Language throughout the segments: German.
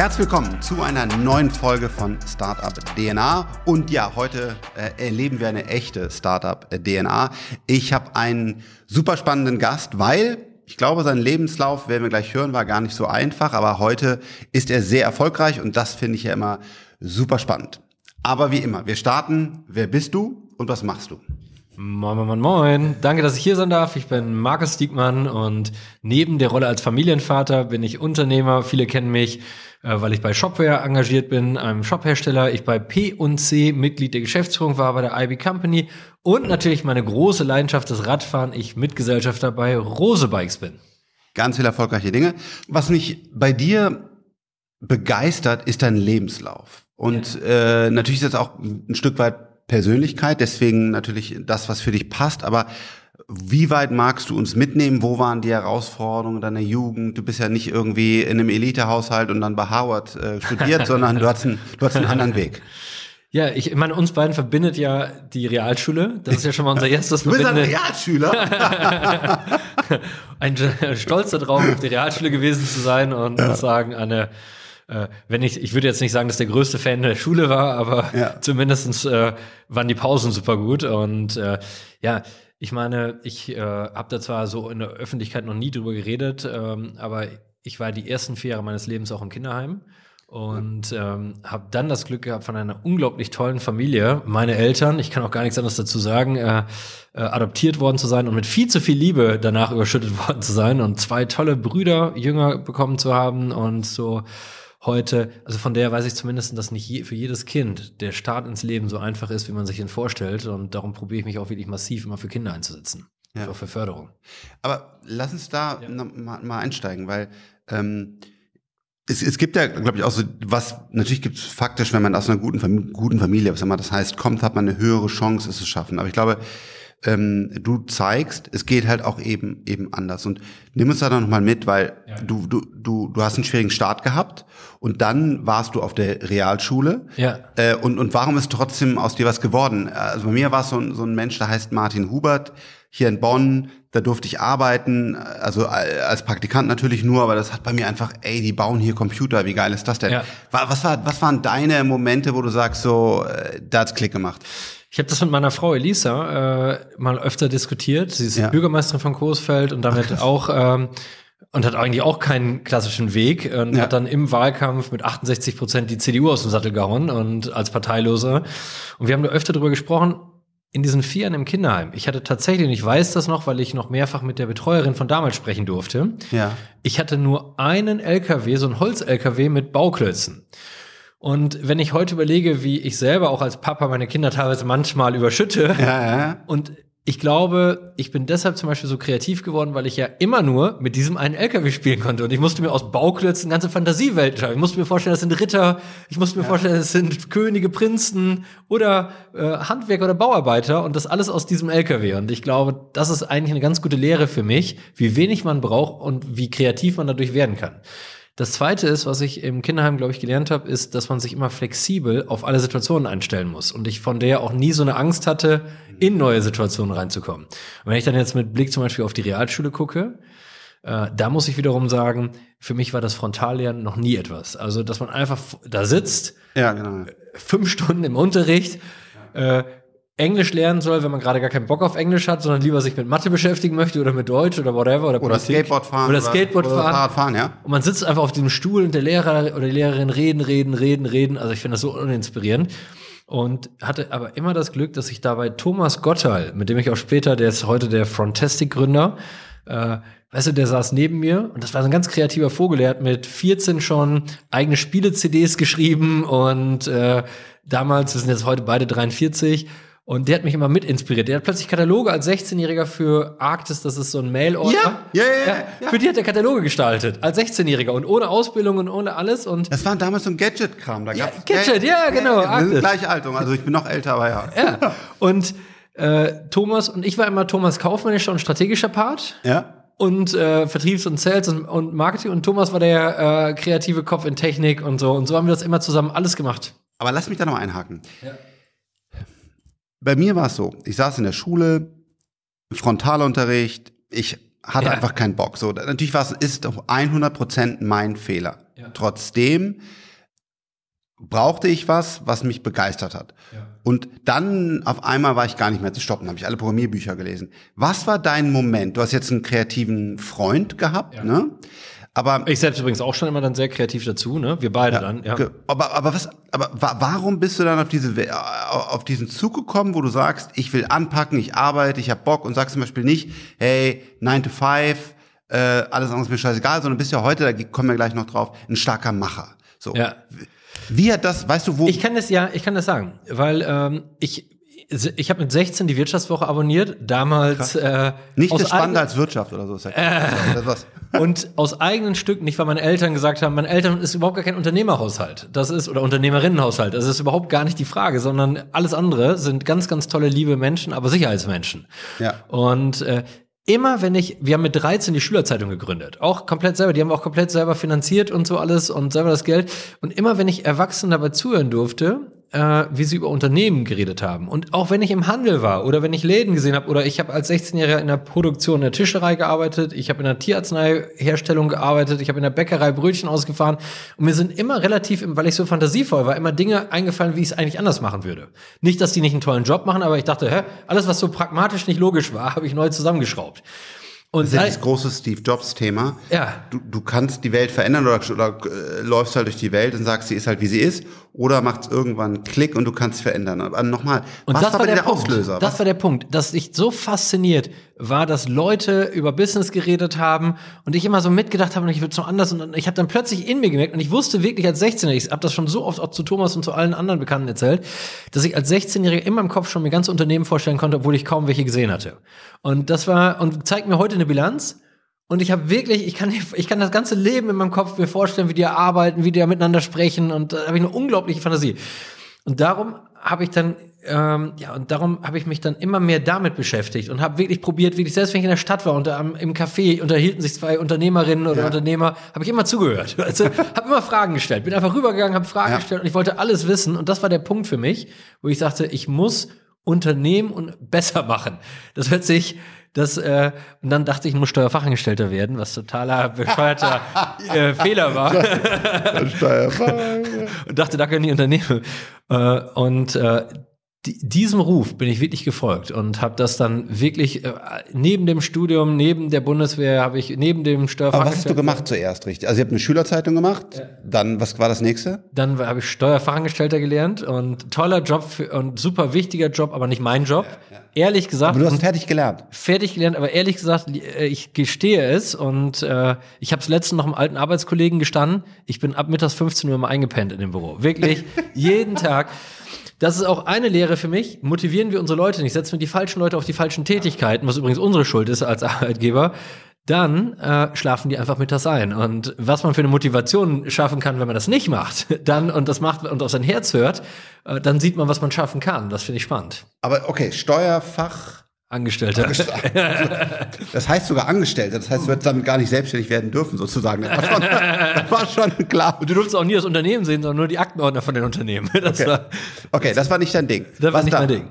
Herzlich willkommen zu einer neuen Folge von Startup DNA. Und ja, heute äh, erleben wir eine echte Startup DNA. Ich habe einen super spannenden Gast, weil ich glaube, sein Lebenslauf, werden wir gleich hören, war gar nicht so einfach, aber heute ist er sehr erfolgreich und das finde ich ja immer super spannend. Aber wie immer, wir starten. Wer bist du und was machst du? Moin, moin, moin, moin. Danke, dass ich hier sein darf. Ich bin Markus Diekmann und neben der Rolle als Familienvater bin ich Unternehmer. Viele kennen mich, weil ich bei Shopware engagiert bin, einem Shophersteller. Ich bei P&C Mitglied der Geschäftsführung war bei der IB Company und natürlich meine große Leidenschaft des Radfahren. Ich Mitgesellschafter bei Rose Bikes bin. Ganz viele erfolgreiche Dinge. Was mich bei dir begeistert, ist dein Lebenslauf. Und ja. äh, natürlich ist das auch ein Stück weit Persönlichkeit, deswegen natürlich das, was für dich passt, aber wie weit magst du uns mitnehmen? Wo waren die Herausforderungen deiner Jugend? Du bist ja nicht irgendwie in einem Elitehaushalt und dann bei Harvard äh, studiert, sondern du hast, einen, du hast einen anderen Weg. Ja, ich meine, uns beiden verbindet ja die Realschule. Das ist ja schon mal unser erstes Du bist ein Realschüler? ein Stolz darauf, auf die Realschule gewesen zu sein und ja. sagen, eine äh, wenn ich, ich würde jetzt nicht sagen, dass der größte Fan der Schule war, aber ja. zumindestens äh, waren die Pausen super gut. Und äh, ja, ich meine, ich äh, habe da zwar so in der Öffentlichkeit noch nie drüber geredet, ähm, aber ich war die ersten vier Jahre meines Lebens auch im Kinderheim und ähm, habe dann das Glück gehabt von einer unglaublich tollen Familie. Meine Eltern, ich kann auch gar nichts anderes dazu sagen, äh, äh, adoptiert worden zu sein und mit viel zu viel Liebe danach überschüttet worden zu sein und zwei tolle Brüder, Jünger bekommen zu haben und so heute, also von der weiß ich zumindest, dass nicht je, für jedes Kind der Start ins Leben so einfach ist, wie man sich ihn vorstellt. Und darum probiere ich mich auch wirklich massiv immer für Kinder einzusetzen. Ja. Auch für Förderung. Aber lass uns da ja. mal, mal, einsteigen, weil ähm, es, es gibt ja, glaube ich, auch so, was, natürlich gibt es faktisch, wenn man aus einer guten, guten Familie, was immer das heißt, kommt, hat man eine höhere Chance, es zu schaffen. Aber ich glaube, ähm, du zeigst, es geht halt auch eben eben anders. Und nimm uns da noch mal mit, weil ja. du, du, du, du hast einen schwierigen Start gehabt und dann warst du auf der Realschule. Ja. Äh, und, und warum ist trotzdem aus dir was geworden? Also bei mir war es so, ein so ein Mensch, der heißt Martin Hubert, hier in Bonn, da durfte ich arbeiten, also als Praktikant natürlich nur, aber das hat bei mir einfach, ey, die bauen hier Computer, wie geil ist das denn? Ja. Was, war, was waren deine Momente, wo du sagst, so, äh, da hat's Klick gemacht? Ich habe das mit meiner Frau Elisa äh, mal öfter diskutiert. Sie ist ja. Bürgermeisterin von Coesfeld und damit Ach, auch ähm, und hat eigentlich auch keinen klassischen Weg und ja. hat dann im Wahlkampf mit 68 Prozent die CDU aus dem Sattel gehauen und als Parteilose. Und wir haben da öfter drüber gesprochen. In diesen vier Jahren im Kinderheim. Ich hatte tatsächlich, und ich weiß das noch, weil ich noch mehrfach mit der Betreuerin von damals sprechen durfte. Ja. Ich hatte nur einen LKW, so ein Holz-LKW mit Bauklötzen. Und wenn ich heute überlege, wie ich selber auch als Papa meine Kinder teilweise manchmal überschütte ja, ja. und ich glaube, ich bin deshalb zum Beispiel so kreativ geworden, weil ich ja immer nur mit diesem einen LKW spielen konnte. Und ich musste mir aus Bauklötzen ganze Fantasiewelten schauen. Ich musste mir vorstellen, das sind Ritter. Ich musste mir ja. vorstellen, das sind Könige, Prinzen oder äh, Handwerker oder Bauarbeiter. Und das alles aus diesem LKW. Und ich glaube, das ist eigentlich eine ganz gute Lehre für mich, wie wenig man braucht und wie kreativ man dadurch werden kann. Das zweite ist, was ich im Kinderheim, glaube ich, gelernt habe, ist, dass man sich immer flexibel auf alle Situationen einstellen muss. Und ich von der auch nie so eine Angst hatte, in neue Situationen reinzukommen. Und wenn ich dann jetzt mit Blick zum Beispiel auf die Realschule gucke, äh, da muss ich wiederum sagen, für mich war das Frontallernen noch nie etwas. Also, dass man einfach da sitzt, ja, genau. fünf Stunden im Unterricht, äh, Englisch lernen soll, wenn man gerade gar keinen Bock auf Englisch hat, sondern lieber sich mit Mathe beschäftigen möchte oder mit Deutsch oder whatever oder, oder Skateboard fahren oder Skateboard oder, fahren. Fahrrad fahren, ja. Und man sitzt einfach auf dem Stuhl und der Lehrer oder die Lehrerin reden, reden, reden, reden. Also ich finde das so uninspirierend und hatte aber immer das Glück, dass ich dabei Thomas Gottal, mit dem ich auch später, der ist heute der Frontastic Gründer, äh, weißt du, der saß neben mir und das war so ein ganz kreativer Vogel. Er hat mit 14 schon eigene Spiele-CDs geschrieben und äh, damals, wir sind jetzt heute beide 43 und der hat mich immer mit inspiriert. Der hat plötzlich Kataloge als 16-Jähriger für Arktis, das ist so ein Mail-Order. Ja, ja, ja, ja, Für die hat er Kataloge gestaltet, als 16-Jähriger und ohne Ausbildung und ohne alles. Und das war damals so ein Gadget-Kram. Da ja, Gadget, ja, genau. Ja, ja, gleiche Altung, also ich bin noch älter, aber ja. Ja, und äh, Thomas, und ich war immer Thomas kaufmännischer und strategischer Part. Ja und äh, Vertriebs- und Sales und, und, Marketing und Thomas war der äh, kreative Kopf in Technik und so und so haben wir das immer zusammen alles gemacht. Aber lass mich da noch einhaken. Ja. Bei mir war es so, ich saß in der Schule, Frontalunterricht, ich hatte ja. einfach keinen Bock. So, natürlich war es, ist 100 Prozent mein Fehler. Ja. Trotzdem brauchte ich was, was mich begeistert hat. Ja. Und dann auf einmal war ich gar nicht mehr zu stoppen, habe ich alle Programmierbücher gelesen. Was war dein Moment? Du hast jetzt einen kreativen Freund gehabt, ne? Aber ich selbst übrigens auch schon immer dann sehr kreativ dazu, ne? Wir beide ja, dann, ja. Aber aber was aber warum bist du dann auf diese auf diesen Zug gekommen, wo du sagst, ich will anpacken, ich arbeite, ich habe Bock und sagst zum Beispiel nicht, hey, 9 to 5, äh, alles andere ist mir scheißegal, sondern bist ja heute, da kommen wir gleich noch drauf, ein starker Macher. So. Ja. Wie hat das, weißt du, wo? Ich kann das ja, ich kann das sagen, weil ähm, ich ich habe mit 16 die Wirtschaftswoche abonniert, damals äh, nicht das spannender als Wirtschaft oder so. Ist ja äh, was. und aus eigenen Stücken, nicht weil meine Eltern gesagt haben, meine Eltern ist überhaupt gar kein Unternehmerhaushalt, das ist oder Unternehmerinnenhaushalt, das ist überhaupt gar nicht die Frage, sondern alles andere sind ganz, ganz tolle, liebe Menschen, aber Sicherheitsmenschen. Ja. Und äh, immer wenn ich, wir haben mit 13 die Schülerzeitung gegründet, auch komplett selber, die haben wir auch komplett selber finanziert und so alles und selber das Geld. Und immer wenn ich Erwachsenen dabei zuhören durfte, äh, wie sie über Unternehmen geredet haben. Und auch wenn ich im Handel war oder wenn ich Läden gesehen habe oder ich habe als 16-Jähriger in der Produktion in der Tischerei gearbeitet, ich habe in der Tierarzneiherstellung gearbeitet, ich habe in der Bäckerei Brötchen ausgefahren und mir sind immer relativ, weil ich so fantasievoll war, immer Dinge eingefallen, wie ich es eigentlich anders machen würde. Nicht, dass die nicht einen tollen Job machen, aber ich dachte, hä, alles, was so pragmatisch nicht logisch war, habe ich neu zusammengeschraubt. Und das ist ja das große Steve Jobs Thema. Ja. Du, du kannst die Welt verändern oder, oder äh, läufst halt durch die Welt und sagst, sie ist halt wie sie ist, oder macht irgendwann Klick und du kannst sie verändern. Aber nochmal, und was das war, war der, der Auslöser? Das was? war der Punkt, dass ich so fasziniert war, dass Leute über Business geredet haben und ich immer so mitgedacht habe, und ich würde so anders und ich habe dann plötzlich in mir gemerkt und ich wusste wirklich als 16-Jähriger, ich habe das schon so oft auch zu Thomas und zu allen anderen Bekannten erzählt, dass ich als 16-Jähriger in meinem Kopf schon mir ganze Unternehmen vorstellen konnte, obwohl ich kaum welche gesehen hatte. Und das war und zeigt mir heute eine Bilanz und ich habe wirklich, ich kann, ich kann das ganze Leben in meinem Kopf mir vorstellen, wie die arbeiten, wie die miteinander sprechen und da habe ich eine unglaubliche Fantasie. Und darum habe ich dann, ähm, ja, und darum habe ich mich dann immer mehr damit beschäftigt und habe wirklich probiert, wirklich, selbst wenn ich in der Stadt war und am, im Café unterhielten sich zwei Unternehmerinnen oder ja. Unternehmer, habe ich immer zugehört. Also habe immer Fragen gestellt, bin einfach rübergegangen, habe Fragen ja. gestellt und ich wollte alles wissen. Und das war der Punkt für mich, wo ich sagte, ich muss Unternehmen und besser machen. Das hört sich das, äh, und dann dachte ich, ich muss Steuerfachangestellter werden, was totaler bescheuerter äh, Fehler war. und dachte, da können die Unternehmen. Äh, und äh, diesem Ruf bin ich wirklich gefolgt und habe das dann wirklich äh, neben dem Studium, neben der Bundeswehr, habe ich neben dem Steuerfachangestellten. Aber was hast du gemacht zuerst, richtig? Also ihr habt eine Schülerzeitung gemacht, ja. dann was war das nächste? Dann habe ich Steuerfachangestellter gelernt und toller Job für, und super wichtiger Job, aber nicht mein Job. Ja, ja. Ehrlich gesagt. Aber du hast fertig gelernt. Fertig gelernt, aber ehrlich gesagt, äh, ich gestehe es und äh, ich habe es letztens noch einem alten Arbeitskollegen gestanden. Ich bin ab mittags 15 Uhr mal eingepennt in dem Büro, wirklich jeden Tag. Das ist auch eine Lehre für mich. Motivieren wir unsere Leute nicht, setzen wir die falschen Leute auf die falschen Tätigkeiten, was übrigens unsere Schuld ist als Arbeitgeber, dann äh, schlafen die einfach mittags ein. Und was man für eine Motivation schaffen kann, wenn man das nicht macht, dann und das macht und auf sein Herz hört, äh, dann sieht man, was man schaffen kann. Das finde ich spannend. Aber okay, Steuerfach Angestellter. Das heißt sogar Angestellter. Das heißt, du wirst damit gar nicht selbstständig werden dürfen, sozusagen. Das war schon, das war schon klar. Und du durfst auch nie das Unternehmen sehen, sondern nur die Aktenordner von den Unternehmen. Das okay. War, okay, das war nicht dein Ding. Das war nicht dann? mein Ding.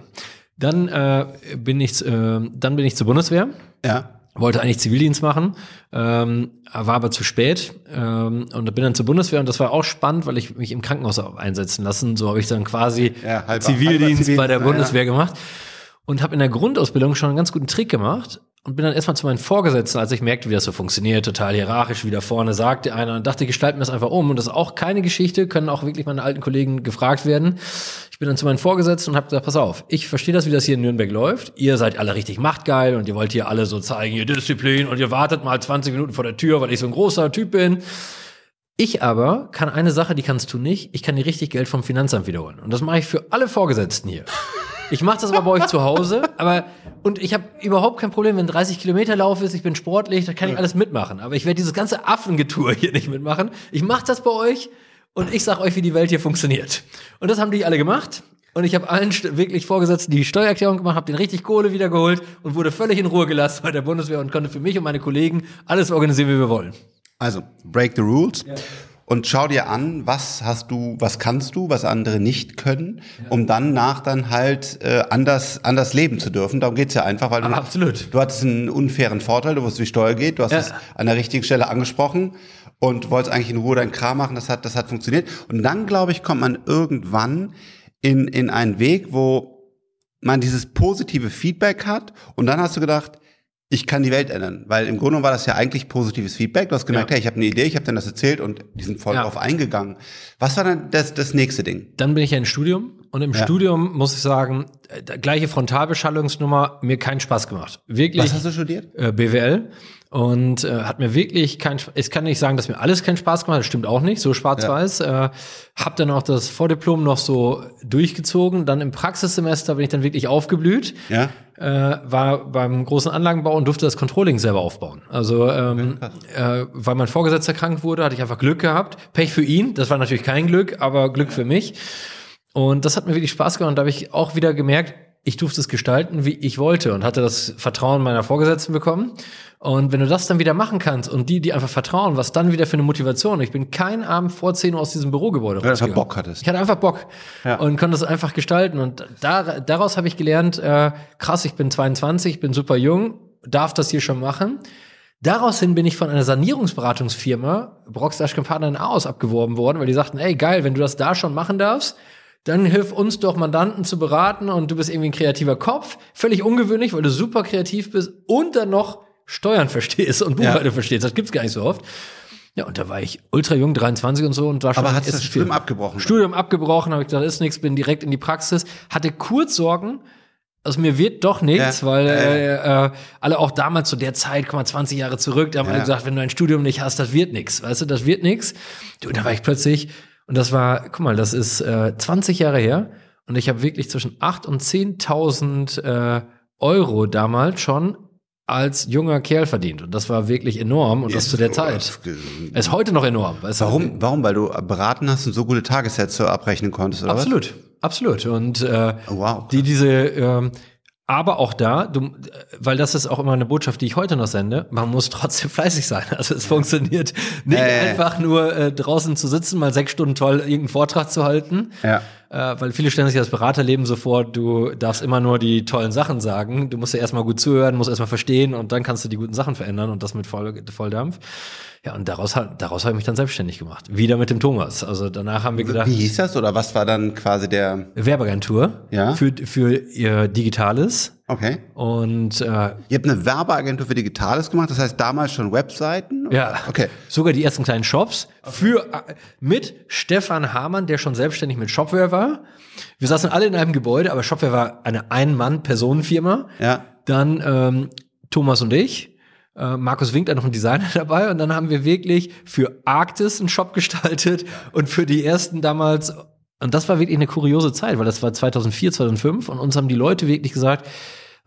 Dann äh, bin ich, äh, dann bin ich zur Bundeswehr. Ja. Wollte eigentlich Zivildienst machen, ähm, war aber zu spät ähm, und bin dann zur Bundeswehr und das war auch spannend, weil ich mich im Krankenhaus einsetzen lassen. So habe ich dann quasi ja, halber, Zivildienst halber bei der Bundeswehr ja. gemacht und habe in der Grundausbildung schon einen ganz guten Trick gemacht und bin dann erstmal zu meinen Vorgesetzten, als ich merkte, wie das so funktioniert, total hierarchisch, wie da vorne sagte einer und dachte, gestalten wir das einfach um. Und das ist auch keine Geschichte, können auch wirklich meine alten Kollegen gefragt werden. Ich bin dann zu meinen Vorgesetzten und habe gesagt, pass auf, ich verstehe das, wie das hier in Nürnberg läuft. Ihr seid alle richtig machtgeil und ihr wollt hier alle so zeigen, ihr Disziplin und ihr wartet mal 20 Minuten vor der Tür, weil ich so ein großer Typ bin. Ich aber kann eine Sache, die kannst du nicht, ich kann dir richtig Geld vom Finanzamt wiederholen. Und das mache ich für alle Vorgesetzten hier. Ich mache das aber bei euch zu Hause, aber und ich habe überhaupt kein Problem, wenn 30 Kilometer Lauf ist, ich bin sportlich, da kann ich alles mitmachen. Aber ich werde dieses ganze Affengetue hier nicht mitmachen. Ich mache das bei euch und ich sag euch, wie die Welt hier funktioniert. Und das haben die alle gemacht. Und ich habe allen wirklich vorgesetzt die Steuererklärung gemacht, habe den richtig Kohle wiedergeholt und wurde völlig in Ruhe gelassen bei der Bundeswehr und konnte für mich und meine Kollegen alles organisieren, wie wir wollen. Also, break the rules. Ja und schau dir an, was hast du, was kannst du, was andere nicht können, um dann nach dann halt äh, anders anders leben zu dürfen. Darum geht's ja einfach, weil du, Absolut. du hattest einen unfairen Vorteil, du wusstest, wie Steuer geht, du hast ja. es an der richtigen Stelle angesprochen und wolltest eigentlich in Ruhe deinen Kram machen, das hat, das hat funktioniert. Und dann, glaube ich, kommt man irgendwann in, in einen Weg, wo man dieses positive Feedback hat und dann hast du gedacht, ich kann die Welt ändern, weil im Grunde war das ja eigentlich positives Feedback. Du hast gemerkt, ja. hey, ich habe eine Idee, ich habe dann das erzählt und die sind voll ja. drauf eingegangen. Was war dann das, das nächste Ding? Dann bin ich ja im Studium und im ja. Studium muss ich sagen, äh, gleiche Frontalbeschallungsnummer, mir keinen Spaß gemacht. Wirklich. Was hast du studiert? Äh, BWL und äh, hat mir wirklich kein ich kann nicht sagen, dass mir alles keinen Spaß gemacht hat, das stimmt auch nicht, so schwarz-weiß. Ja. Äh, hab dann auch das Vordiplom noch so durchgezogen, dann im Praxissemester bin ich dann wirklich aufgeblüht. Ja. Äh, war beim großen Anlagenbau und durfte das Controlling selber aufbauen. Also ähm, äh, weil mein Vorgesetzter krank wurde, hatte ich einfach Glück gehabt. Pech für ihn, das war natürlich kein Glück, aber Glück für mich. Und das hat mir wirklich Spaß gemacht und da habe ich auch wieder gemerkt, ich durfte es gestalten, wie ich wollte und hatte das Vertrauen meiner Vorgesetzten bekommen. Und wenn du das dann wieder machen kannst und die, die einfach vertrauen, was dann wieder für eine Motivation. Ich bin kein Abend vor 10 Uhr aus diesem Bürogebäude Weil du einfach Bock hattest. Ich hatte einfach Bock ja. und konnte es einfach gestalten. Und da, daraus habe ich gelernt, äh, krass, ich bin 22, bin super jung, darf das hier schon machen. Daraus hin bin ich von einer Sanierungsberatungsfirma, Brockstash Partner in Aarhus, abgeworben worden, weil die sagten, ey geil, wenn du das da schon machen darfst, dann hilf uns doch Mandanten zu beraten und du bist irgendwie ein kreativer Kopf. Völlig ungewöhnlich, weil du super kreativ bist und dann noch Steuern verstehst und Buchhaltung ja. verstehst. Das gibt's gar nicht so oft. Ja, und da war ich ultra jung, 23 und so und war schon. Aber hast du das Studium abgebrochen? Studium abgebrochen, habe ich gedacht, ist nichts, bin direkt in die Praxis. Hatte kurz Sorgen, also mir wird doch nichts, ja. weil äh, äh, alle auch damals zu der Zeit, komm mal 20 Jahre zurück, da haben ja. alle gesagt, wenn du ein Studium nicht hast, das wird nichts, weißt du, das wird nichts. Und da war ich plötzlich und das war, guck mal, das ist äh, 20 Jahre her. Und ich habe wirklich zwischen 8 und 10.000 äh, Euro damals schon als junger Kerl verdient. Und das war wirklich enorm und yes, das zu der Zeit. Es ist heute noch enorm. Weißt warum? Du? Warum? Weil du beraten hast und so gute Tagessätze abrechnen konntest, oder Absolut. Was? Absolut. Und äh, oh, wow. die diese äh, aber auch da, du, weil das ist auch immer eine Botschaft, die ich heute noch sende, man muss trotzdem fleißig sein. Also es funktioniert nicht äh. einfach nur äh, draußen zu sitzen, mal sechs Stunden toll irgendeinen Vortrag zu halten. Ja. Äh, weil viele stellen sich das Beraterleben so vor, du darfst immer nur die tollen Sachen sagen. Du musst ja erstmal gut zuhören, musst erstmal verstehen und dann kannst du die guten Sachen verändern und das mit Voll, Volldampf. Ja, und daraus, daraus habe ich mich dann selbstständig gemacht. Wieder mit dem Thomas. Also danach haben wir gedacht. Wie hieß das oder was war dann quasi der Werbeagentur ja? für, für ihr Digitales. Okay. Und äh, ihr habt eine Werbeagentur für Digitales gemacht, das heißt damals schon Webseiten? Ja. Okay. Sogar die ersten kleinen Shops für äh, mit Stefan Hamann, der schon selbstständig mit Shopware war. Wir saßen alle in einem Gebäude, aber Shopware war eine Ein-Mann-Personenfirma. Ja. Dann ähm, Thomas und ich. Äh, Markus Wink, da noch ein Designer dabei und dann haben wir wirklich für Arktis einen Shop gestaltet und für die ersten damals und das war wirklich eine kuriose Zeit, weil das war 2004, 2005 und uns haben die Leute wirklich gesagt,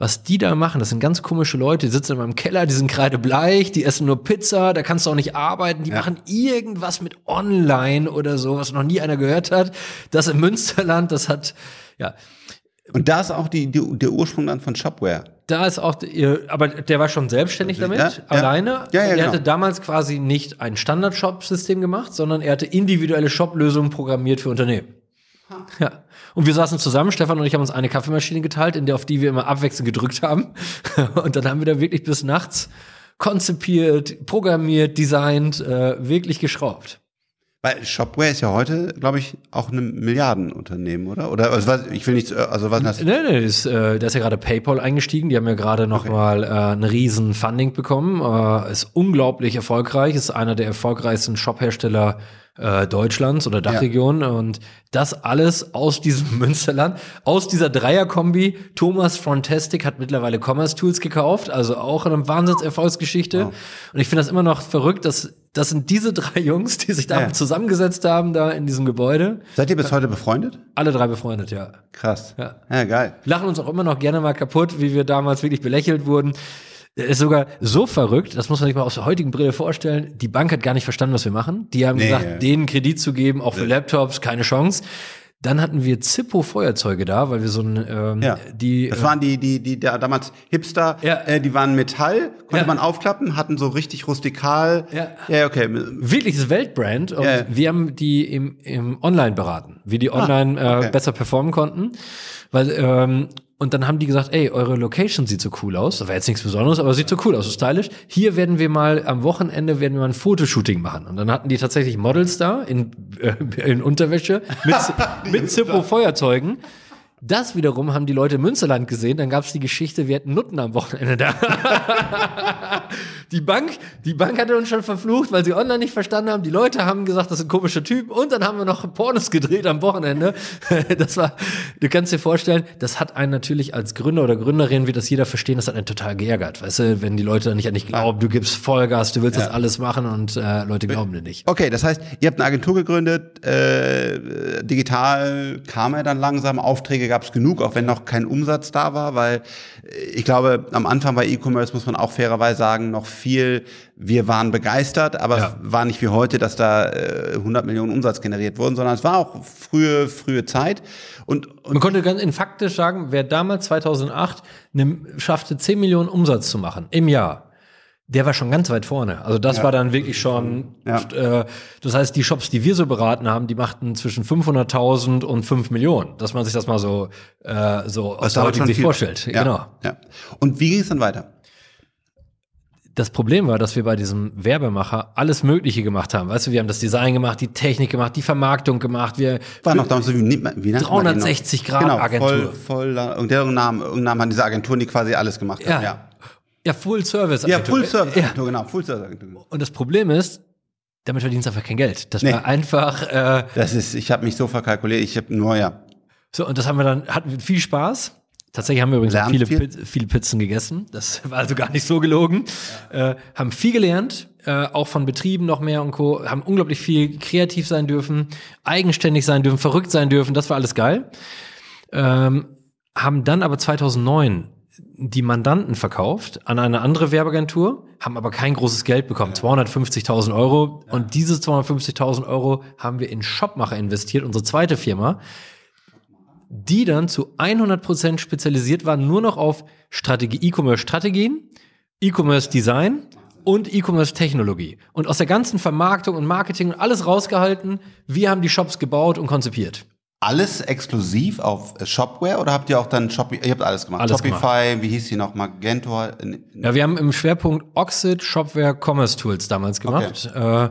was die da machen, das sind ganz komische Leute, die sitzen in meinem Keller, die sind kreidebleich, die essen nur Pizza, da kannst du auch nicht arbeiten, die ja. machen irgendwas mit online oder so, was noch nie einer gehört hat. Das im Münsterland, das hat, ja. Und da ist auch die, die, der Ursprung dann von Shopware. Da ist auch, aber der war schon selbstständig damit, ja, alleine. Ja, ja, er genau. hatte damals quasi nicht ein Standard-Shop-System gemacht, sondern er hatte individuelle Shop-Lösungen programmiert für Unternehmen. Ja. Und wir saßen zusammen, Stefan und ich haben uns eine Kaffeemaschine geteilt, in der auf die wir immer abwechselnd gedrückt haben. Und dann haben wir da wirklich bis nachts konzipiert, programmiert, designt, äh, wirklich geschraubt. Weil Shopware ist ja heute, glaube ich, auch ein Milliardenunternehmen, oder? Oder also was, ich will nicht, also was das? Nee, nee, ist, äh, da ist ja gerade PayPal eingestiegen. Die haben ja gerade noch okay. mal äh, ein riesen Funding bekommen. Äh, ist unglaublich erfolgreich. Ist einer der erfolgreichsten Shop-Hersteller äh, Deutschlands oder Dachregion ja. und das alles aus diesem Münsterland, aus dieser Dreierkombi. Thomas Frontastic hat mittlerweile Commerce Tools gekauft, also auch eine Wahnsinnserfolgsgeschichte. Wow. Und ich finde das immer noch verrückt, dass das sind diese drei Jungs, die sich da ja. zusammengesetzt haben, da in diesem Gebäude. Seid ihr bis heute befreundet? Alle drei befreundet, ja. Krass. Ja, ja geil. Lachen uns auch immer noch gerne mal kaputt, wie wir damals wirklich belächelt wurden ist sogar so verrückt, das muss man sich mal aus der heutigen Brille vorstellen. Die Bank hat gar nicht verstanden, was wir machen. Die haben nee, gesagt, ja. denen Kredit zu geben, auch für Laptops, keine Chance. Dann hatten wir Zippo Feuerzeuge da, weil wir so ein ähm, ja. die das waren die die die der damals Hipster, ja. äh, die waren Metall, konnte ja. man aufklappen, hatten so richtig rustikal. Ja, ja okay. Wirkliches Weltbrand und wir haben die im, im Online beraten, wie die ah, online ah, okay. äh, besser performen konnten, weil ähm, Und dann haben die gesagt, ey, eure Location sieht so cool aus. Das war jetzt nichts Besonderes, aber sieht so cool aus, so stylisch. Hier werden wir mal am Wochenende werden wir mal ein Fotoshooting machen. Und dann hatten die tatsächlich Models da in, äh, in Unterwäsche mit, mit Zippo-Feuerzeugen. Das wiederum haben die Leute im Münsterland gesehen. Dann gab es die Geschichte, wir hätten Nutten am Wochenende da. die Bank, die Bank hatte uns schon verflucht, weil sie online nicht verstanden haben. Die Leute haben gesagt, das sind komische Typen. Und dann haben wir noch Pornos gedreht am Wochenende. Das war, du kannst dir vorstellen, das hat einen natürlich als Gründer oder Gründerin, wie das jeder verstehen, das hat einen total geärgert. Weißt du, wenn die Leute dann nicht an dich glauben, du gibst Vollgas, du willst ja. das alles machen und äh, Leute glauben dir nicht. Okay, das heißt, ihr habt eine Agentur gegründet, äh, digital kam er dann langsam, Aufträge gab es genug, auch wenn noch kein Umsatz da war, weil äh, ich glaube, am Anfang bei E-Commerce muss man auch fairerweise sagen, noch viel, wir waren begeistert, aber ja. war nicht wie heute, dass da äh, 100 Millionen Umsatz generiert wurden, sondern es war auch frühe, frühe Zeit. Und, und man konnte ganz in faktisch sagen, wer damals 2008 ne, schaffte 10 Millionen Umsatz zu machen im Jahr, der war schon ganz weit vorne. Also das ja. war dann wirklich schon, ja. äh, das heißt, die Shops, die wir so beraten haben, die machten zwischen 500.000 und 5 Millionen, dass man sich das mal so, äh, so aus der heutigen Sicht vorstellt. Ja. Genau. Ja. Und wie ging es dann weiter? das Problem war, dass wir bei diesem Werbemacher alles Mögliche gemacht haben. Weißt du, wir haben das Design gemacht, die Technik gemacht, die Vermarktung gemacht. Wir war noch damals so wie, wie 360 Grad genau, Agentur. Voll, voll, und der Namen, irgendeinen Namen hat diese Agenturen, die quasi alles gemacht haben. Ja. Ja, Full Service. Ja, Full Service ja. genau, Full Service Agentur. Und das Problem ist, damit verdienst du einfach kein Geld. Das nee. war einfach. Äh, das ist, ich habe mich so verkalkuliert. Ich habe nur ja. So und das haben wir dann hatten wir viel Spaß. Tatsächlich haben wir übrigens viele, viel? viele Pizzen gegessen. Das war also gar nicht so gelogen. Ja. Äh, haben viel gelernt, äh, auch von Betrieben noch mehr und Co. Haben unglaublich viel kreativ sein dürfen, eigenständig sein dürfen, verrückt sein dürfen. Das war alles geil. Ähm, haben dann aber 2009 die Mandanten verkauft an eine andere Werbeagentur, haben aber kein großes Geld bekommen, 250.000 Euro. Und diese 250.000 Euro haben wir in Shopmacher investiert, unsere zweite Firma, die dann zu 100% spezialisiert war, nur noch auf Strategie, E-Commerce-Strategien, E-Commerce-Design und E-Commerce-Technologie. Und aus der ganzen Vermarktung und Marketing und alles rausgehalten, wir haben die Shops gebaut und konzipiert alles exklusiv auf Shopware oder habt ihr auch dann Shopify, ihr habt alles gemacht? Alles Shopify, gemacht. wie hieß die noch, Magento? Ja, wir haben im Schwerpunkt Oxid, Shopware, Commerce Tools damals gemacht. Okay. Äh,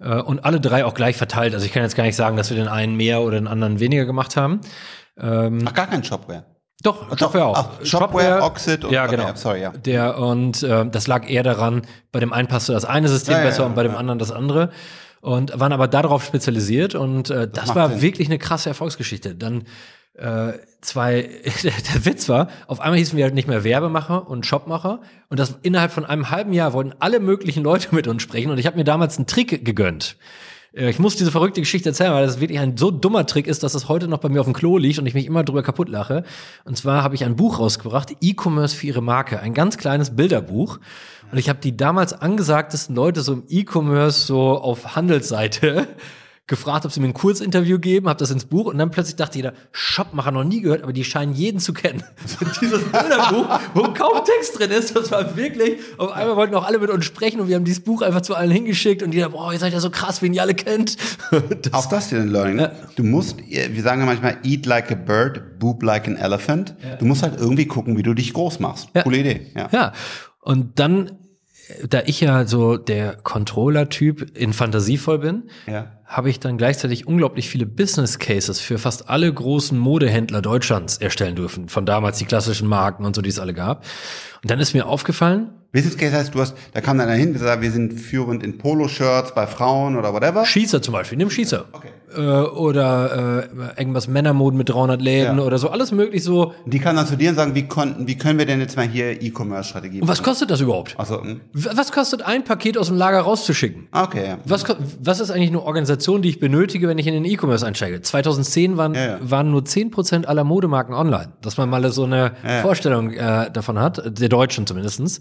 äh, und alle drei auch gleich verteilt. Also ich kann jetzt gar nicht sagen, dass wir den einen mehr oder den anderen weniger gemacht haben. Ähm, Ach, gar kein Shopware. Doch, Shopware auch. Ach, Shopware, Shopware, Oxid und ja, genau. Okay, sorry, ja. Der und äh, das lag eher daran, bei dem einen passte das eine System ja, besser ja, ja, und bei dem anderen das andere und waren aber darauf spezialisiert und äh, das, das war Sinn. wirklich eine krasse Erfolgsgeschichte. Dann äh, zwei, der Witz war, auf einmal hießen wir halt nicht mehr Werbemacher und Shopmacher und das innerhalb von einem halben Jahr wollten alle möglichen Leute mit uns sprechen und ich habe mir damals einen Trick gegönnt. Äh, ich muss diese verrückte Geschichte erzählen, weil das wirklich ein so dummer Trick ist, dass das heute noch bei mir auf dem Klo liegt und ich mich immer drüber kaputt lache. Und zwar habe ich ein Buch rausgebracht, E-Commerce für ihre Marke, ein ganz kleines Bilderbuch. Und ich habe die damals angesagtesten Leute so im E-Commerce so auf Handelsseite gefragt, ob sie mir ein Kurzinterview geben, habe das ins Buch und dann plötzlich dachte jeder, Shopmacher noch nie gehört, aber die scheinen jeden zu kennen. dieses Bilderbuch, wo kaum Text drin ist, das war wirklich, auf einmal wollten auch alle mit uns sprechen und wir haben dieses Buch einfach zu allen hingeschickt und jeder, boah, ihr seid ja so krass, wen ihr alle kennt. Das, auch das hier ein Learning. Ne? Ja. Du musst, wir sagen ja manchmal, eat like a bird, boop like an elephant. Ja. Du musst halt irgendwie gucken, wie du dich groß machst. Ja. Coole Idee. Ja. ja. Und dann da ich ja so der Controller-Typ in fantasievoll bin, ja. habe ich dann gleichzeitig unglaublich viele Business Cases für fast alle großen Modehändler Deutschlands erstellen dürfen. Von damals die klassischen Marken und so, die es alle gab. Und dann ist mir aufgefallen, Business Case heißt, du hast, da kam dann einer hin, gesagt, wir sind führend in Poloshirts bei Frauen oder whatever. Schießer zum Beispiel, nimm Schießer. Okay. Äh, oder äh, irgendwas Männermoden mit 300 Läden ja. oder so, alles möglich so. Die kann dann zu dir sagen, wie konnten, wie können wir denn jetzt mal hier E-Commerce-Strategie Und was kostet das überhaupt? Also, hm? Was kostet ein Paket aus dem Lager rauszuschicken? Okay, ja. Was, was ist eigentlich eine Organisation, die ich benötige, wenn ich in den E-Commerce einsteige? 2010 waren, ja. waren nur 10% aller Modemarken online. Dass man mal so eine Vorstellung äh, davon hat, der Deutschen zumindestens.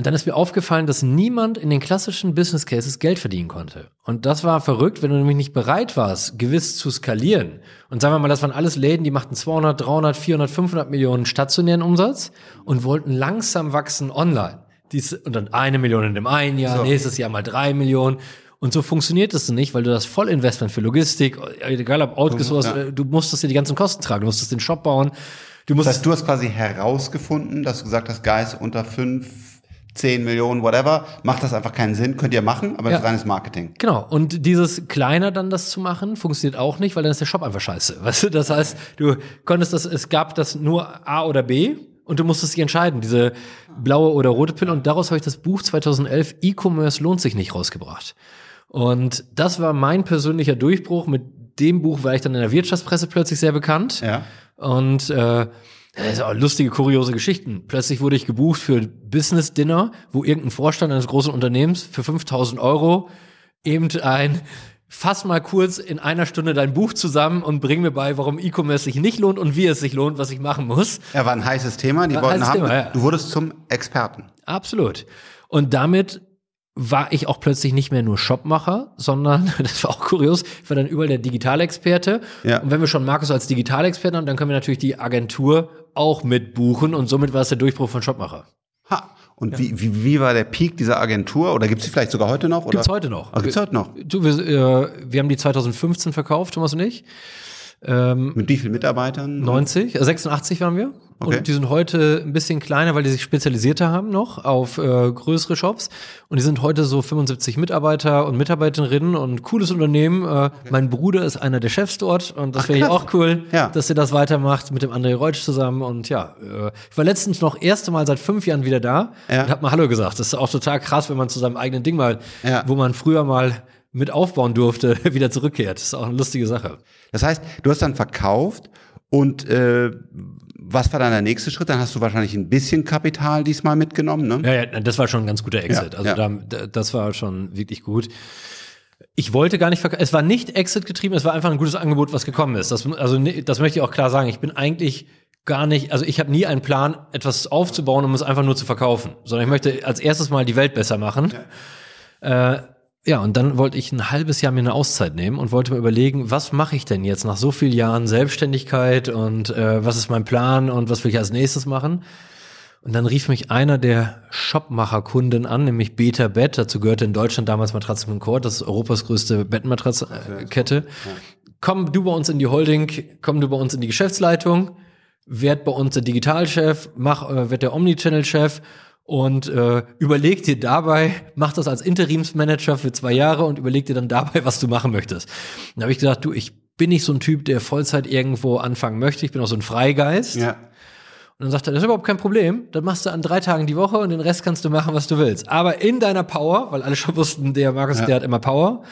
Und dann ist mir aufgefallen, dass niemand in den klassischen Business Cases Geld verdienen konnte. Und das war verrückt, wenn du nämlich nicht bereit warst, gewiss zu skalieren. Und sagen wir mal, das waren alles Läden, die machten 200, 300, 400, 500 Millionen stationären Umsatz und wollten langsam wachsen online. Dies, und dann eine Million in dem einen Jahr, so. nächstes Jahr mal drei Millionen. Und so funktioniert es nicht, weil du das Vollinvestment für Logistik, egal ob outgesourced, ja. du musstest dir die ganzen Kosten tragen, du musstest den Shop bauen Du musst das heißt, du hast quasi herausgefunden, dass du gesagt hast, Guys, unter fünf 10 Millionen, whatever, macht das einfach keinen Sinn, könnt ihr machen, aber ja. das ist reines Marketing. Genau. Und dieses kleiner dann das zu machen, funktioniert auch nicht, weil dann ist der Shop einfach scheiße. Weißt du, das heißt, du konntest das, es gab das nur A oder B und du musstest dich entscheiden, diese blaue oder rote Pille. Und daraus habe ich das Buch 2011 E-Commerce lohnt sich nicht rausgebracht. Und das war mein persönlicher Durchbruch. Mit dem Buch war ich dann in der Wirtschaftspresse plötzlich sehr bekannt. Ja. Und äh, das ist auch lustige, kuriose Geschichten. Plötzlich wurde ich gebucht für Business Dinner, wo irgendein Vorstand eines großen Unternehmens für 5000 Euro eben ein fass mal kurz in einer Stunde dein Buch zusammen und bring mir bei, warum E-Commerce sich nicht lohnt und wie es sich lohnt, was ich machen muss. Ja, war ein heißes Thema. Die war wollten haben, Thema, ja. du wurdest zum Experten. Absolut. Und damit war ich auch plötzlich nicht mehr nur Shopmacher, sondern, das war auch kurios, ich war dann überall der Digitalexperte. Ja. Und wenn wir schon Markus als Digitalexperten haben, dann können wir natürlich die Agentur auch mitbuchen und somit war es der Durchbruch von Shopmacher. Ha. Und ja. wie, wie, wie war der Peak dieser Agentur? Oder gibt es die vielleicht sogar heute noch? Gibt es heute noch. Ach, gibt's heute noch? Du, wir, äh, wir haben die 2015 verkauft, Thomas und ich. Ähm, Mit wie vielen Mitarbeitern? 90, 86 waren wir. Okay. Und die sind heute ein bisschen kleiner, weil die sich spezialisiert haben noch auf äh, größere Shops. Und die sind heute so 75 Mitarbeiter und Mitarbeiterinnen und cooles Unternehmen. Äh, okay. Mein Bruder ist einer der Chefs dort und das ich auch cool, ja. dass ihr das weitermacht mit dem André Reutsch zusammen. Und ja, äh, ich war letztens noch erste Mal seit fünf Jahren wieder da ja. und hab mal Hallo gesagt. Das ist auch total krass, wenn man zu seinem eigenen Ding mal, ja. wo man früher mal mit aufbauen durfte, wieder zurückkehrt. Das ist auch eine lustige Sache. Das heißt, du hast dann verkauft und äh, was war dann der nächste Schritt? Dann hast du wahrscheinlich ein bisschen Kapital diesmal mitgenommen, ne? Ja, ja das war schon ein ganz guter Exit. Ja, also ja. Da, das war schon wirklich gut. Ich wollte gar nicht verkaufen. Es war nicht Exit getrieben, es war einfach ein gutes Angebot, was gekommen ist. Das, also das möchte ich auch klar sagen. Ich bin eigentlich gar nicht, also ich habe nie einen Plan, etwas aufzubauen, um es einfach nur zu verkaufen, sondern ich möchte als erstes mal die Welt besser machen. Ja. Äh, ja, und dann wollte ich ein halbes Jahr mir eine Auszeit nehmen und wollte mir überlegen, was mache ich denn jetzt nach so vielen Jahren Selbstständigkeit und äh, was ist mein Plan und was will ich als nächstes machen? Und dann rief mich einer der Shopmacher-Kunden an, nämlich Beta Bett. Dazu gehörte in Deutschland damals Matratzen Concord, das ist Europas größte Bettmatratzkette. Ja. Komm du bei uns in die Holding, komm du bei uns in die Geschäftsleitung, werd bei uns der Digitalchef, mach, äh, werd der Omnichannel-Chef und äh, überleg dir dabei, mach das als Interimsmanager für zwei Jahre und überleg dir dann dabei, was du machen möchtest. Dann habe ich gesagt, du, ich bin nicht so ein Typ, der Vollzeit irgendwo anfangen möchte. Ich bin auch so ein Freigeist. Ja. Und dann sagt er, das ist überhaupt kein Problem. Das machst du an drei Tagen die Woche und den Rest kannst du machen, was du willst. Aber in deiner Power, weil alle schon wussten, der Markus, ja. der hat immer Power.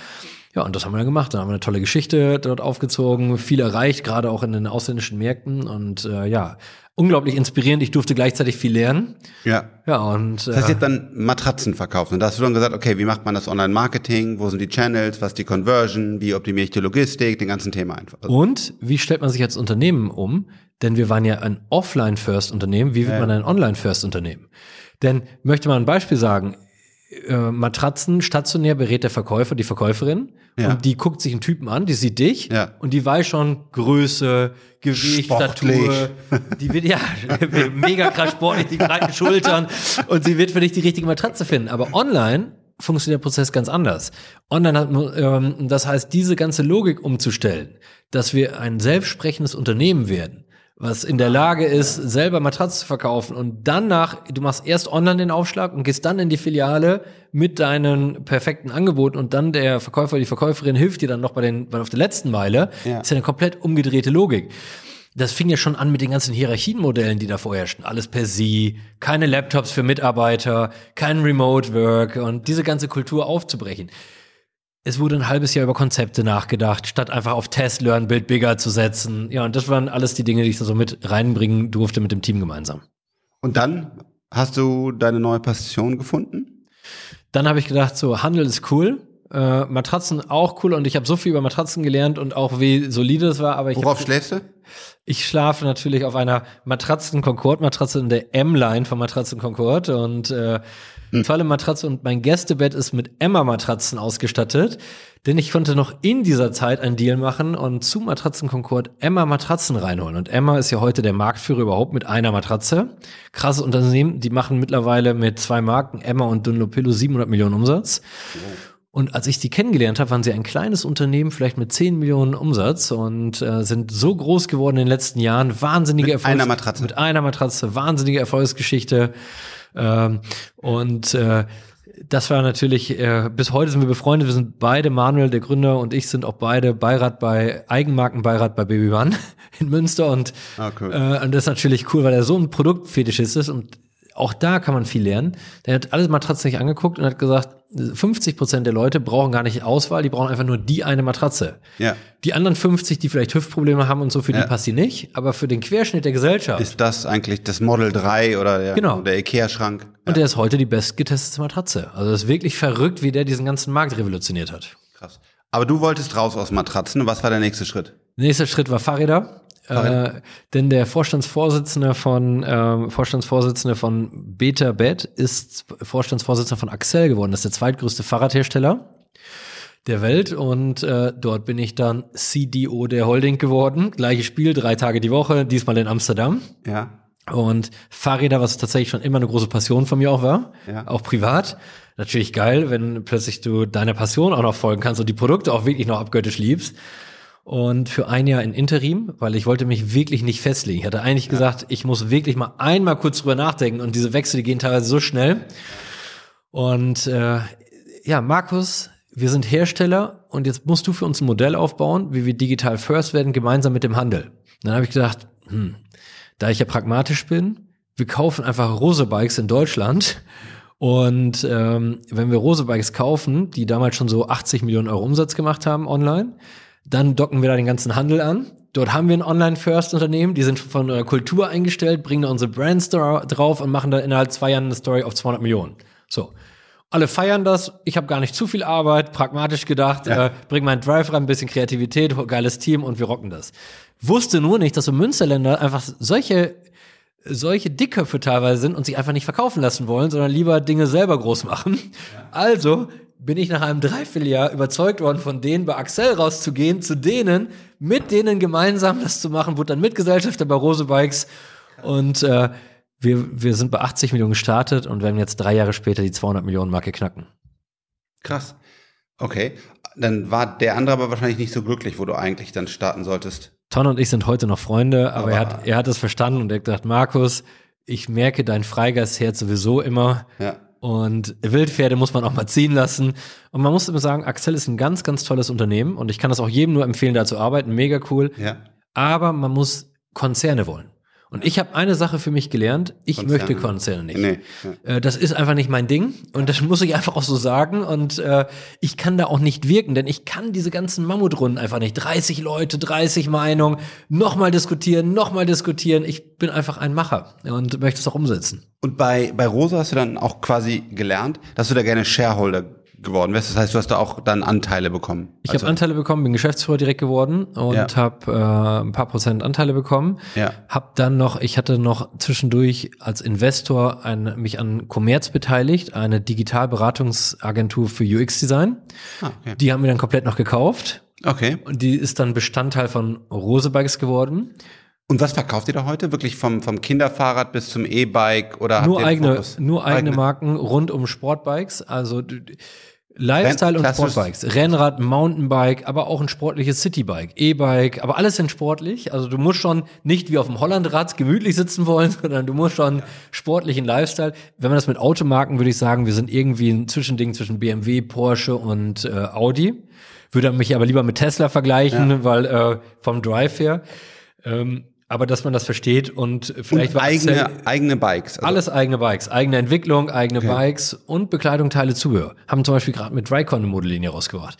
Ja, und das haben wir dann gemacht. Dann haben wir eine tolle Geschichte dort aufgezogen, viel erreicht, gerade auch in den ausländischen Märkten. Und äh, ja, unglaublich inspirierend. Ich durfte gleichzeitig viel lernen. Ja. Ja, und. Das heißt, äh, jetzt dann Matratzen verkaufen. Und da hast du dann gesagt, okay, wie macht man das Online-Marketing? Wo sind die Channels? Was ist die Conversion? Wie optimiere ich die Logistik? Den ganzen Thema einfach. Und wie stellt man sich als Unternehmen um? Denn wir waren ja ein Offline-First-Unternehmen. Wie wird ja. man ein Online-First-Unternehmen? Denn möchte man ein Beispiel sagen, äh, Matratzen stationär berät der Verkäufer die Verkäuferin ja. und die guckt sich einen Typen an, die sieht dich ja. und die weiß schon Größe, Gewicht, sportlich. Statur, die wird ja mega krass sportlich, die breiten Schultern und sie wird für dich die richtige Matratze finden. Aber online funktioniert der Prozess ganz anders. Online hat, ähm, das heißt, diese ganze Logik umzustellen, dass wir ein selbstsprechendes Unternehmen werden, was in der Lage ist, selber Matratzen zu verkaufen und danach, du machst erst online den Aufschlag und gehst dann in die Filiale mit deinen perfekten Angeboten und dann der Verkäufer, die Verkäuferin hilft dir dann noch bei den, bei auf der letzten Meile, ja. ist ja eine komplett umgedrehte Logik. Das fing ja schon an mit den ganzen Hierarchienmodellen, die da vorherrschen. Alles per Sie, keine Laptops für Mitarbeiter, kein Remote Work und diese ganze Kultur aufzubrechen es wurde ein halbes Jahr über Konzepte nachgedacht, statt einfach auf Test, Learn, Build Bigger zu setzen. Ja, und das waren alles die Dinge, die ich da so mit reinbringen durfte mit dem Team gemeinsam. Und dann hast du deine neue Passion gefunden? Dann habe ich gedacht, so Handel ist cool. Äh, Matratzen auch cool und ich habe so viel über Matratzen gelernt und auch wie solide es war. Aber ich Worauf schläfst du? Ich schlafe natürlich auf einer Matratzen Concord Matratze in der M-Line von Matratzen Concord und äh. Tolle Matratze und mein Gästebett ist mit Emma-Matratzen ausgestattet, denn ich konnte noch in dieser Zeit einen Deal machen und zu Matratzen Concord Emma Matratzen reinholen. Und Emma ist ja heute der Marktführer überhaupt mit einer Matratze. Krasses Unternehmen, die machen mittlerweile mit zwei Marken, Emma und Dunlopillo, 700 Millionen Umsatz. Und als ich die kennengelernt habe, waren sie ein kleines Unternehmen, vielleicht mit 10 Millionen Umsatz und äh, sind so groß geworden in den letzten Jahren. Wahnsinnige Erfolgs Mit einer Matratze. Mit einer Matratze, wahnsinnige Erfolgsgeschichte. Ähm, und äh, das war natürlich, äh, bis heute sind wir befreundet. Wir sind beide, Manuel, der Gründer und ich sind auch beide Beirat bei, Eigenmarkenbeirat bei Baby One in Münster. Und, ah, cool. äh, und das ist natürlich cool, weil er so ein Produktfetischist ist und auch da kann man viel lernen. Der hat alle Matratzen sich angeguckt und hat gesagt, 50 Prozent der Leute brauchen gar nicht Auswahl, die brauchen einfach nur die eine Matratze. Ja. Die anderen 50, die vielleicht Hüftprobleme haben und so, für ja. die passt die nicht. Aber für den Querschnitt der Gesellschaft. Ist das eigentlich das Model 3 oder der, genau. der Ikea-Schrank? Ja. Und der ist heute die bestgetestete Matratze. Also das ist wirklich verrückt, wie der diesen ganzen Markt revolutioniert hat. Krass. Aber du wolltest raus aus Matratzen. Was war der nächste Schritt? Nächster Schritt war Fahrräder. Äh, denn der Vorstandsvorsitzende von äh, Vorstandsvorsitzende von Beta Bet ist Vorstandsvorsitzender von Axel geworden. Das ist der zweitgrößte Fahrradhersteller der Welt und äh, dort bin ich dann CDO der Holding geworden. Gleiches Spiel, drei Tage die Woche, diesmal in Amsterdam. Ja. Und Fahrräder, was tatsächlich schon immer eine große Passion von mir auch war, ja. auch privat. Natürlich geil, wenn plötzlich du deiner Passion auch noch folgen kannst und die Produkte auch wirklich noch abgöttisch liebst und für ein Jahr in Interim, weil ich wollte mich wirklich nicht festlegen. Ich hatte eigentlich ja. gesagt, ich muss wirklich mal einmal kurz drüber nachdenken und diese Wechsel, die gehen teilweise so schnell. Und äh, ja, Markus, wir sind Hersteller und jetzt musst du für uns ein Modell aufbauen, wie wir digital first werden, gemeinsam mit dem Handel. Und dann habe ich gedacht, hm, da ich ja pragmatisch bin, wir kaufen einfach Rose-Bikes in Deutschland und ähm, wenn wir Rose-Bikes kaufen, die damals schon so 80 Millionen Euro Umsatz gemacht haben online, dann docken wir da den ganzen Handel an. Dort haben wir ein Online-First-Unternehmen, die sind von der Kultur eingestellt, bringen da unsere Brands drauf und machen da innerhalb zwei Jahren eine Story auf 200 Millionen. So. Alle feiern das. Ich habe gar nicht zu viel Arbeit, pragmatisch gedacht, ja. äh, bring meinen Drive rein, ein bisschen Kreativität, geiles Team und wir rocken das. Wusste nur nicht, dass so Münsterländer einfach solche solche Dickköpfe teilweise sind und sich einfach nicht verkaufen lassen wollen, sondern lieber Dinge selber groß machen. Also bin ich nach einem Dreivierteljahr überzeugt worden, von denen bei Axel rauszugehen, zu denen, mit denen gemeinsam das zu machen, wurde dann Mitgesellschafter bei Rose Bikes und äh, wir, wir sind bei 80 Millionen gestartet und werden jetzt drei Jahre später die 200 Millionen Marke knacken. Krass. Okay. Dann war der andere aber wahrscheinlich nicht so glücklich, wo du eigentlich dann starten solltest. Ton und ich sind heute noch Freunde, aber, aber er hat, er hat es verstanden und er hat gesagt, Markus, ich merke dein Freigeistherz sowieso immer. Ja. Und Wildpferde muss man auch mal ziehen lassen. Und man muss immer sagen, Axel ist ein ganz, ganz tolles Unternehmen und ich kann das auch jedem nur empfehlen, da zu arbeiten. Mega cool. Ja. Aber man muss Konzerne wollen. Und ich habe eine Sache für mich gelernt, ich Konzerne. möchte Konzerne nicht. Nee, ja. Äh, das ist einfach nicht mein Ding und das muss ich einfach auch so sagen und äh, ich kann da auch nicht wirken, denn ich kann diese ganzen Mammutrunden einfach nicht. 30 Leute, 30 Meinungen, nochmal diskutieren, nochmal diskutieren. Ich bin einfach ein Macher und möchte es auch umsetzen. Und bei, bei Rosa hast du dann auch quasi gelernt, dass du da gerne Shareholder geworden wärst. Das heißt, du hast da auch dann Anteile bekommen. Ich also. habe Anteile bekommen, bin Geschäftsführer direkt geworden und ja. habe äh, ein paar Prozent Anteile bekommen. Ja. Hab dann noch, ich hatte noch zwischendurch als Investor ein, mich an Commerz beteiligt, eine Digitalberatungsagentur für UX-Design. Ah, okay. Die haben wir dann komplett noch gekauft. Okay. Und die ist dann Bestandteil von Rosebikes geworden. Und was verkauft ihr da heute? Wirklich vom, vom Kinderfahrrad bis zum E-Bike oder nur eigene, nur eigene, eigene Marken rund um Sportbikes. Also Lifestyle und Sportbikes, Rennrad, Mountainbike, aber auch ein sportliches Citybike, E-Bike, aber alles sind sportlich. Also du musst schon nicht wie auf dem Hollandrad gemütlich sitzen wollen, sondern du musst schon sportlichen Lifestyle. Wenn man das mit Automarken, würde ich sagen, wir sind irgendwie ein Zwischending zwischen BMW, Porsche und äh, Audi. Würde mich aber lieber mit Tesla vergleichen, ja. weil äh, vom Drive her. Ähm, aber dass man das versteht und vielleicht und eigene, Axel, eigene Bikes. Also alles eigene Bikes, eigene Entwicklung, eigene okay. Bikes und Bekleidung, Teile, Zubehör. Haben zum Beispiel gerade mit Drycon eine Modellinie rausgebracht.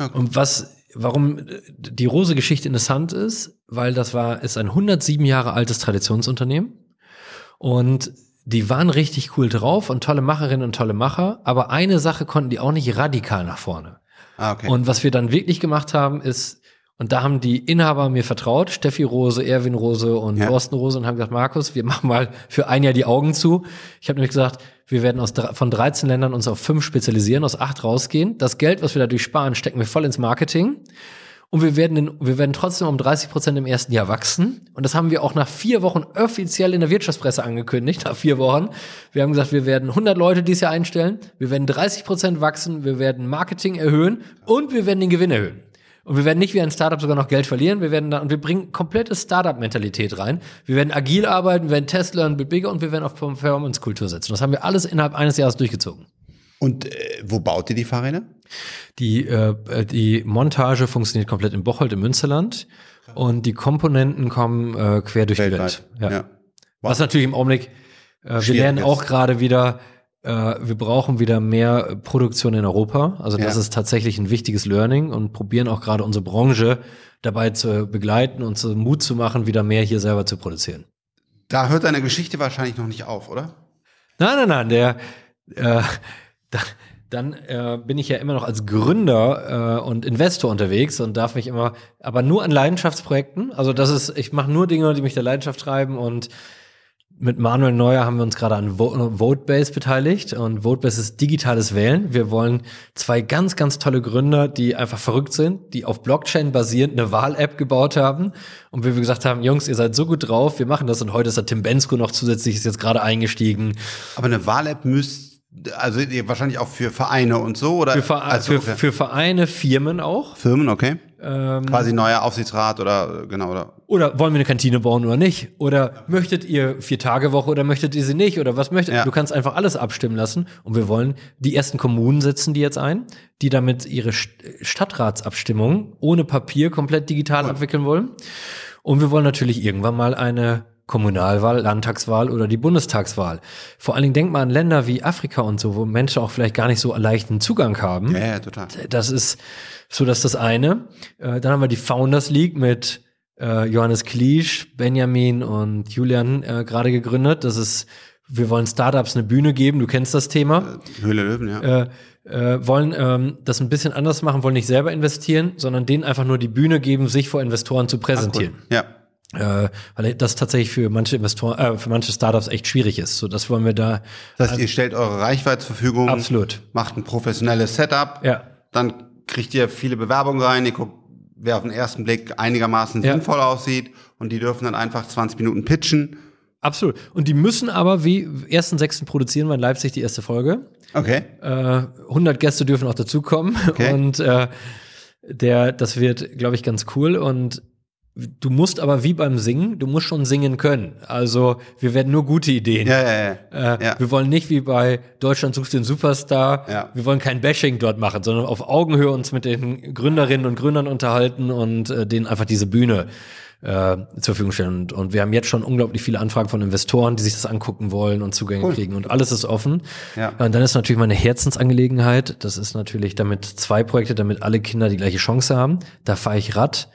Okay. Und was, warum die Rose-Geschichte interessant ist, weil das war, ist ein 107 Jahre altes Traditionsunternehmen und die waren richtig cool drauf und tolle Macherinnen und tolle Macher, aber eine Sache konnten die auch nicht radikal nach vorne. Ah, okay. Und was wir dann wirklich gemacht haben, ist und da haben die Inhaber mir vertraut, Steffi Rose, Erwin Rose und ja. Thorsten Rose und haben gesagt, Markus, wir machen mal für ein Jahr die Augen zu. Ich habe nämlich gesagt, wir werden aus, von 13 Ländern uns auf fünf spezialisieren, aus acht rausgehen. Das Geld, was wir dadurch sparen, stecken wir voll ins Marketing. und wir werden, in, wir werden trotzdem um 30 Prozent im ersten Jahr wachsen. Und das haben wir auch nach vier Wochen offiziell in der Wirtschaftspresse angekündigt, nach vier Wochen. Wir haben gesagt, wir werden 100 Leute dieses Jahr einstellen, wir werden 30 Prozent wachsen, wir werden Marketing erhöhen und wir werden den Gewinn erhöhen. Und wir werden nicht wie ein Startup sogar noch Geld verlieren. Wir werden da, und wir bringen komplette Startup-Mentalität rein. Wir werden agil arbeiten, wir werden Tesla und Bigger und wir werden auf Performance-Kultur setzen. Das haben wir alles innerhalb eines Jahres durchgezogen. Und äh, wo baut ihr die Fahrräder? Die, äh, die Montage funktioniert komplett in Bocholt im Münsterland und die Komponenten kommen äh, quer durch Weltweit. die Welt. Ja. ja. Wow. Was natürlich im Augenblick, äh, wir lernen auch gerade wieder, äh, wir brauchen wieder mehr Produktion in Europa. Also das ja. ist tatsächlich ein wichtiges Learning und probieren auch gerade unsere Branche dabei zu begleiten und zu Mut zu machen, wieder mehr hier selber zu produzieren. Da hört deine Geschichte wahrscheinlich noch nicht auf, oder? Nein, nein, nein. Der, äh, da, dann äh, bin ich ja immer noch als Gründer äh, und Investor unterwegs und darf mich immer, aber nur an Leidenschaftsprojekten. Also das ist, ich mache nur Dinge, die mich der Leidenschaft treiben und mit Manuel Neuer haben wir uns gerade an Votebase beteiligt und Votebase ist digitales Wählen. Wir wollen zwei ganz, ganz tolle Gründer, die einfach verrückt sind, die auf Blockchain basierend eine Wahl-App gebaut haben und wir gesagt haben, Jungs, ihr seid so gut drauf, wir machen das und heute ist der Tim Bensko noch zusätzlich, ist jetzt gerade eingestiegen. Aber eine Wahl-App müsste also wahrscheinlich auch für Vereine und so oder für, Ver also, für, für, Vereine, Firmen auch. Firmen, okay. Ähm, Quasi neuer Aufsichtsrat oder genau oder. Oder wollen wir eine Kantine bauen oder nicht? Oder möchtet ihr vier Tage Woche oder möchtet ihr sie nicht? Oder was möchtet? Ja. Du kannst einfach alles abstimmen lassen. Und wir wollen die ersten Kommunen setzen die jetzt ein, die damit ihre Stadtratsabstimmung ohne Papier komplett digital cool. abwickeln wollen. Und wir wollen natürlich irgendwann mal eine Kommunalwahl, Landtagswahl oder die Bundestagswahl. Vor allen Dingen denkt man an Länder wie Afrika und so, wo Menschen auch vielleicht gar nicht so leichten Zugang haben. Ja, ja total. Das ist so, dass das eine. Äh, dann haben wir die Founders League mit äh, Johannes Kliesch, Benjamin und Julian äh, gerade gegründet. Das ist, wir wollen Startups eine Bühne geben. Du kennst das Thema. Höhle Löwen, ja. Äh, äh, wollen ähm, das ein bisschen anders machen, wollen nicht selber investieren, sondern denen einfach nur die Bühne geben, sich vor Investoren zu präsentieren. Ach, cool. Ja. Äh, weil das tatsächlich für manche Investoren, äh, für manche Startups echt schwierig ist. So, das wollen wir da. Das heißt, ihr stellt eure Reichweite zur Verfügung. Absolut. Macht ein professionelles Setup. Ja. Dann kriegt ihr viele Bewerbungen rein. Ihr guckt, wer auf den ersten Blick einigermaßen ja. sinnvoll aussieht. Und die dürfen dann einfach 20 Minuten pitchen. Absolut. Und die müssen aber wie ersten sechsten produzieren wir in Leipzig die erste Folge. Okay. Äh, 100 Gäste dürfen auch dazukommen. Okay. Und äh, der, das wird, glaube ich, ganz cool. Und Du musst aber wie beim Singen, du musst schon singen können. Also wir werden nur gute Ideen. Ja, ja, ja. Äh, ja. Wir wollen nicht wie bei Deutschland sucht den Superstar. Ja. Wir wollen kein Bashing dort machen, sondern auf Augenhöhe uns mit den Gründerinnen und Gründern unterhalten und äh, denen einfach diese Bühne äh, zur Verfügung stellen. Und, und, wir haben jetzt schon unglaublich viele Anfragen von Investoren, die sich das angucken wollen und Zugänge cool. kriegen. Und alles ist offen. Ja. Und dann ist natürlich meine Herzensangelegenheit. Das ist natürlich damit zwei Projekte, damit alle Kinder die gleiche Chance haben. Da fahre ich Rad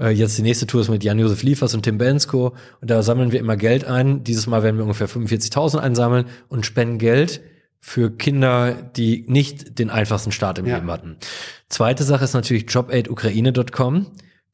äh, jetzt die nächste Tour ist mit Jan-Josef Liefers und Tim Bensko. Und da sammeln wir immer Geld ein. Dieses Mal werden wir ungefähr 45.000 einsammeln und spenden Geld für Kinder, die nicht den einfachsten Start im ja. Leben hatten. Zweite Sache ist natürlich jobaidukraine.com,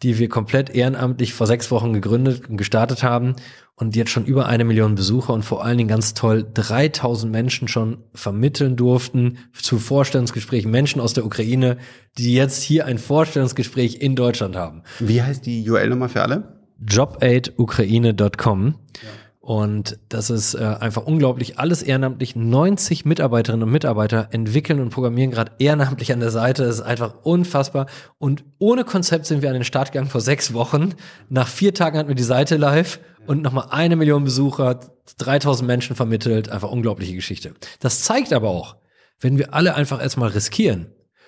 die wir komplett ehrenamtlich vor sechs Wochen gegründet und gestartet haben und jetzt schon über eine Million Besucher und vor allen Dingen ganz toll 3000 Menschen schon vermitteln durften zu Vorstellungsgesprächen. Menschen aus der Ukraine, die jetzt hier ein Vorstellungsgespräch in Deutschland haben. Wie heißt die URL-Nummer für alle? jobaidukraine.com. Ja. Und das ist äh, einfach unglaublich. Alles ehrenamtlich. 90 Mitarbeiterinnen und Mitarbeiter entwickeln und programmieren gerade ehrenamtlich an der Seite. Das ist einfach unfassbar. Und ohne Konzept sind wir an den Start gegangen vor sechs Wochen. Nach vier Tagen hatten wir die Seite live und nochmal eine Million Besucher, 3000 Menschen vermittelt, einfach unglaubliche Geschichte. Das zeigt aber auch, wenn wir alle einfach erstmal riskieren.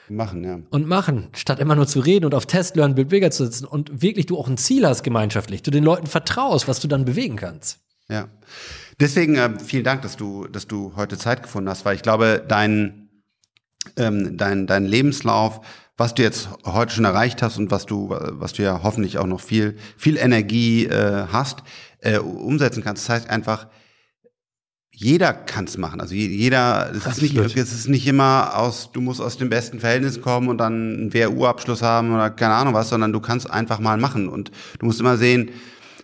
Machen, ja. Und machen, statt immer nur zu reden und auf Test Learn, Build Bigger zu sitzen und wirklich du auch ein Ziel hast gemeinschaftlich, du den Leuten vertraust, was du dann bewegen kannst. Ja. Deswegen äh, vielen Dank, dass du, dass du heute Zeit gefunden hast, weil ich glaube, dein, ähm, dein, dein Lebenslauf was du jetzt heute schon erreicht hast und was du, was du ja hoffentlich auch noch viel, viel Energie äh, hast, äh, umsetzen kannst. Das heißt einfach, jeder kann es machen. Also jeder, es ist, nicht, es ist nicht immer aus, du musst aus dem besten Verhältnis kommen und dann einen WU-Abschluss haben oder keine Ahnung was, sondern du kannst einfach mal machen. Und du musst immer sehen,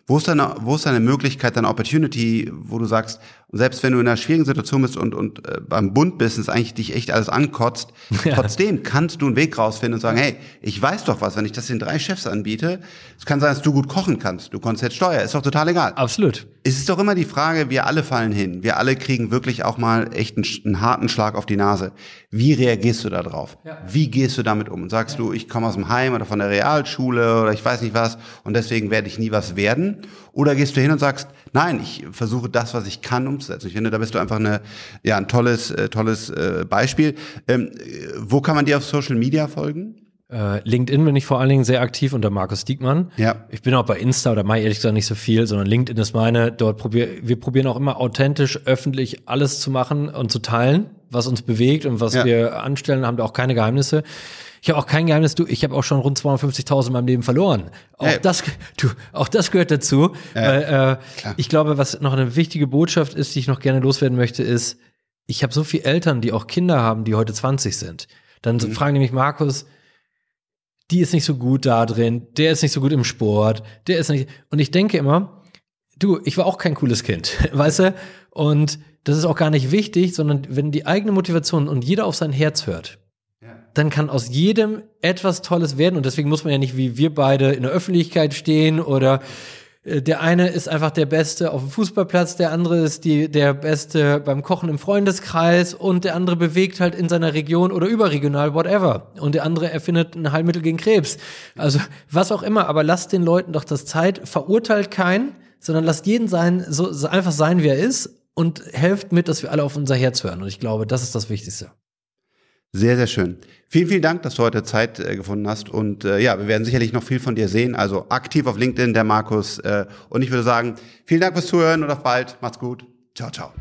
Wo ist deine, wo ist deine Möglichkeit, deine Opportunity, wo du sagst, selbst wenn du in einer schwierigen Situation bist und, und äh, beim Bund-Business eigentlich dich echt alles ankotzt, ja. trotzdem kannst du einen Weg rausfinden und sagen, hey, ich weiß doch was, wenn ich das den drei Chefs anbiete, es kann sein, dass du gut kochen kannst, du konntest jetzt Steuer, ist doch total egal. Absolut. Es ist doch immer die Frage, wir alle fallen hin, wir alle kriegen wirklich auch mal echt einen, einen harten Schlag auf die Nase. Wie reagierst du da drauf? Ja. Wie gehst du damit um? Und sagst ja. du, ich komme aus dem Heim oder von der Realschule oder ich weiß nicht was und deswegen werde ich nie was werden? Oder gehst du hin und sagst, nein, ich versuche das, was ich kann, umzusetzen. Ich finde, da bist du einfach eine, ja, ein tolles, äh, tolles äh, Beispiel. Ähm, wo kann man dir auf Social Media folgen? Äh, LinkedIn bin ich vor allen Dingen sehr aktiv unter Markus Diekmann. Ja. Ich bin auch bei Insta oder Mai ehrlich gesagt nicht so viel, sondern LinkedIn ist meine. Dort probier, wir probieren auch immer authentisch, öffentlich alles zu machen und zu teilen, was uns bewegt und was ja. wir anstellen, haben da auch keine Geheimnisse. Ich habe auch kein Geheimnis, du, ich habe auch schon rund 250.000 in meinem Leben verloren. Auch hey. das, du, auch das gehört dazu. Ja, weil, äh, ich glaube, was noch eine wichtige Botschaft ist, die ich noch gerne loswerden möchte, ist, ich habe so viele Eltern, die auch Kinder haben, die heute 20 sind. Dann mhm. fragen mich, Markus, die ist nicht so gut da drin, der ist nicht so gut im Sport, der ist nicht. Und ich denke immer, du, ich war auch kein cooles Kind, weißt du? Und das ist auch gar nicht wichtig, sondern wenn die eigene Motivation und jeder auf sein Herz hört, dann kann aus jedem etwas Tolles werden. Und deswegen muss man ja nicht wie wir beide in der Öffentlichkeit stehen oder der eine ist einfach der Beste auf dem Fußballplatz, der andere ist die, der Beste beim Kochen im Freundeskreis und der andere bewegt halt in seiner Region oder überregional, whatever. Und der andere erfindet ein Heilmittel gegen Krebs. Also was auch immer, aber lasst den Leuten doch das Zeit, verurteilt keinen, sondern lasst jeden sein, so, so einfach sein, wie er ist und helft mit, dass wir alle auf unser Herz hören. Und ich glaube, das ist das Wichtigste. Sehr, sehr schön. Vielen, vielen Dank, dass du heute Zeit äh, gefunden hast. Und äh, ja, wir werden sicherlich noch viel von dir sehen. Also aktiv auf LinkedIn, der Markus. Äh, und ich würde sagen, vielen Dank fürs Zuhören und auf bald. Macht's gut. Ciao, ciao.